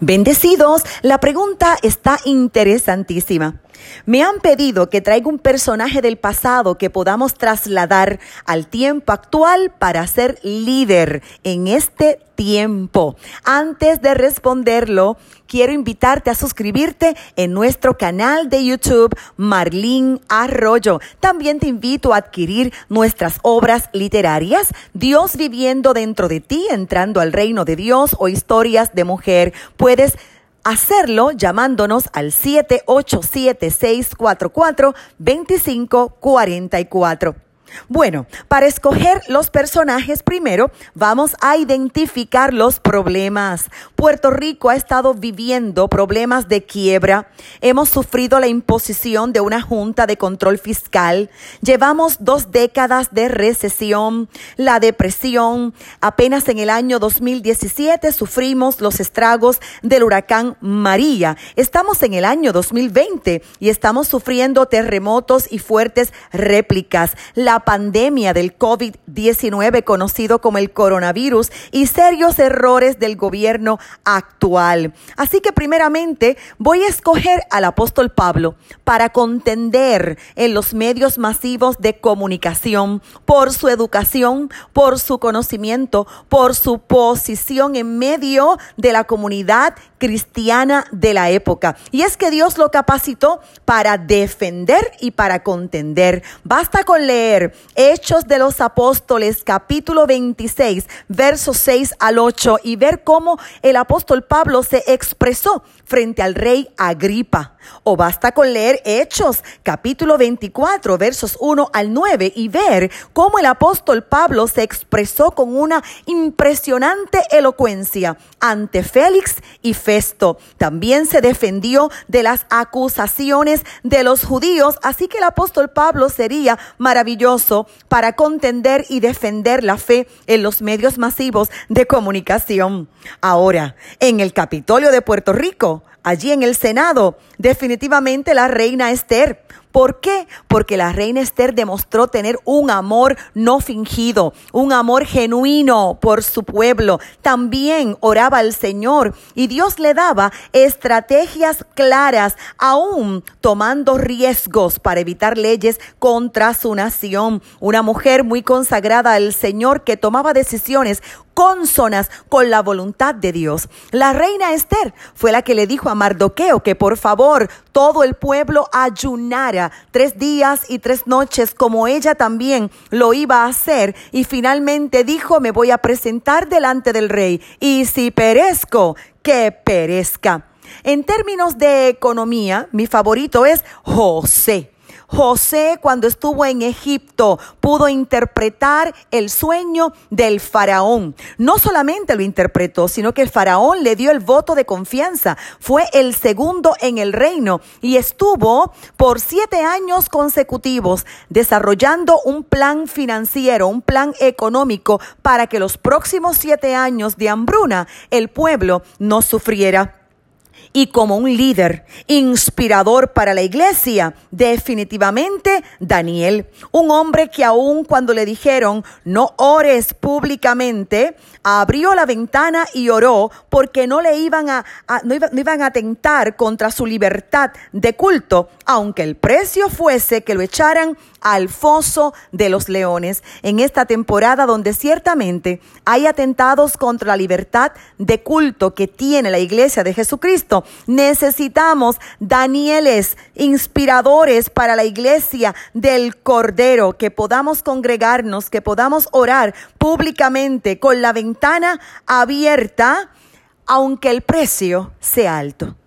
Bendecidos, la pregunta está interesantísima. Me han pedido que traiga un personaje del pasado que podamos trasladar al tiempo actual para ser líder en este tiempo. Antes de responderlo, quiero invitarte a suscribirte en nuestro canal de YouTube Marlín Arroyo. También te invito a adquirir nuestras obras literarias Dios viviendo dentro de ti, entrando al reino de Dios o historias de mujer. Puedes hacerlo llamándonos al 787-644-2544. Bueno, para escoger los personajes primero vamos a identificar los problemas. Puerto Rico ha estado viviendo problemas de quiebra. Hemos sufrido la imposición de una junta de control fiscal. Llevamos dos décadas de recesión, la depresión. Apenas en el año 2017 sufrimos los estragos del huracán María. Estamos en el año 2020 y estamos sufriendo terremotos y fuertes réplicas. La pandemia del COVID-19 conocido como el coronavirus y serios errores del gobierno actual. Así que primeramente voy a escoger al apóstol Pablo para contender en los medios masivos de comunicación por su educación, por su conocimiento, por su posición en medio de la comunidad cristiana de la época. Y es que Dios lo capacitó para defender y para contender. Basta con leer Hechos de los Apóstoles capítulo 26, versos 6 al 8 y ver cómo el apóstol Pablo se expresó frente al rey Agripa. O basta con leer Hechos capítulo 24 versos 1 al 9 y ver cómo el apóstol Pablo se expresó con una impresionante elocuencia ante Félix y Festo. También se defendió de las acusaciones de los judíos, así que el apóstol Pablo sería maravilloso para contender y defender la fe en los medios masivos de comunicación. Ahora, en el Capitolio de Puerto Rico, allí en el Senado, definitivamente la reina Esther ¿Por qué? Porque la reina Esther demostró tener un amor no fingido, un amor genuino por su pueblo. También oraba al Señor y Dios le daba estrategias claras, aún tomando riesgos para evitar leyes contra su nación. Una mujer muy consagrada al Señor que tomaba decisiones consonas con la voluntad de Dios. La reina Esther fue la que le dijo a Mardoqueo que por favor todo el pueblo ayunara tres días y tres noches como ella también lo iba a hacer y finalmente dijo me voy a presentar delante del rey y si perezco, que perezca. En términos de economía, mi favorito es José. José cuando estuvo en Egipto pudo interpretar el sueño del faraón. No solamente lo interpretó, sino que el faraón le dio el voto de confianza. Fue el segundo en el reino y estuvo por siete años consecutivos desarrollando un plan financiero, un plan económico para que los próximos siete años de hambruna el pueblo no sufriera y como un líder inspirador para la iglesia, definitivamente Daniel, un hombre que aun cuando le dijeron no ores públicamente, abrió la ventana y oró porque no le iban a, no, iban a atentar contra su libertad de culto, aunque el precio fuese que lo echaran al foso de los leones en esta temporada donde ciertamente hay atentados contra la libertad de culto que tiene la iglesia de Jesucristo. Necesitamos Danieles inspiradores para la iglesia del Cordero, que podamos congregarnos, que podamos orar públicamente con la ventana abierta, aunque el precio sea alto.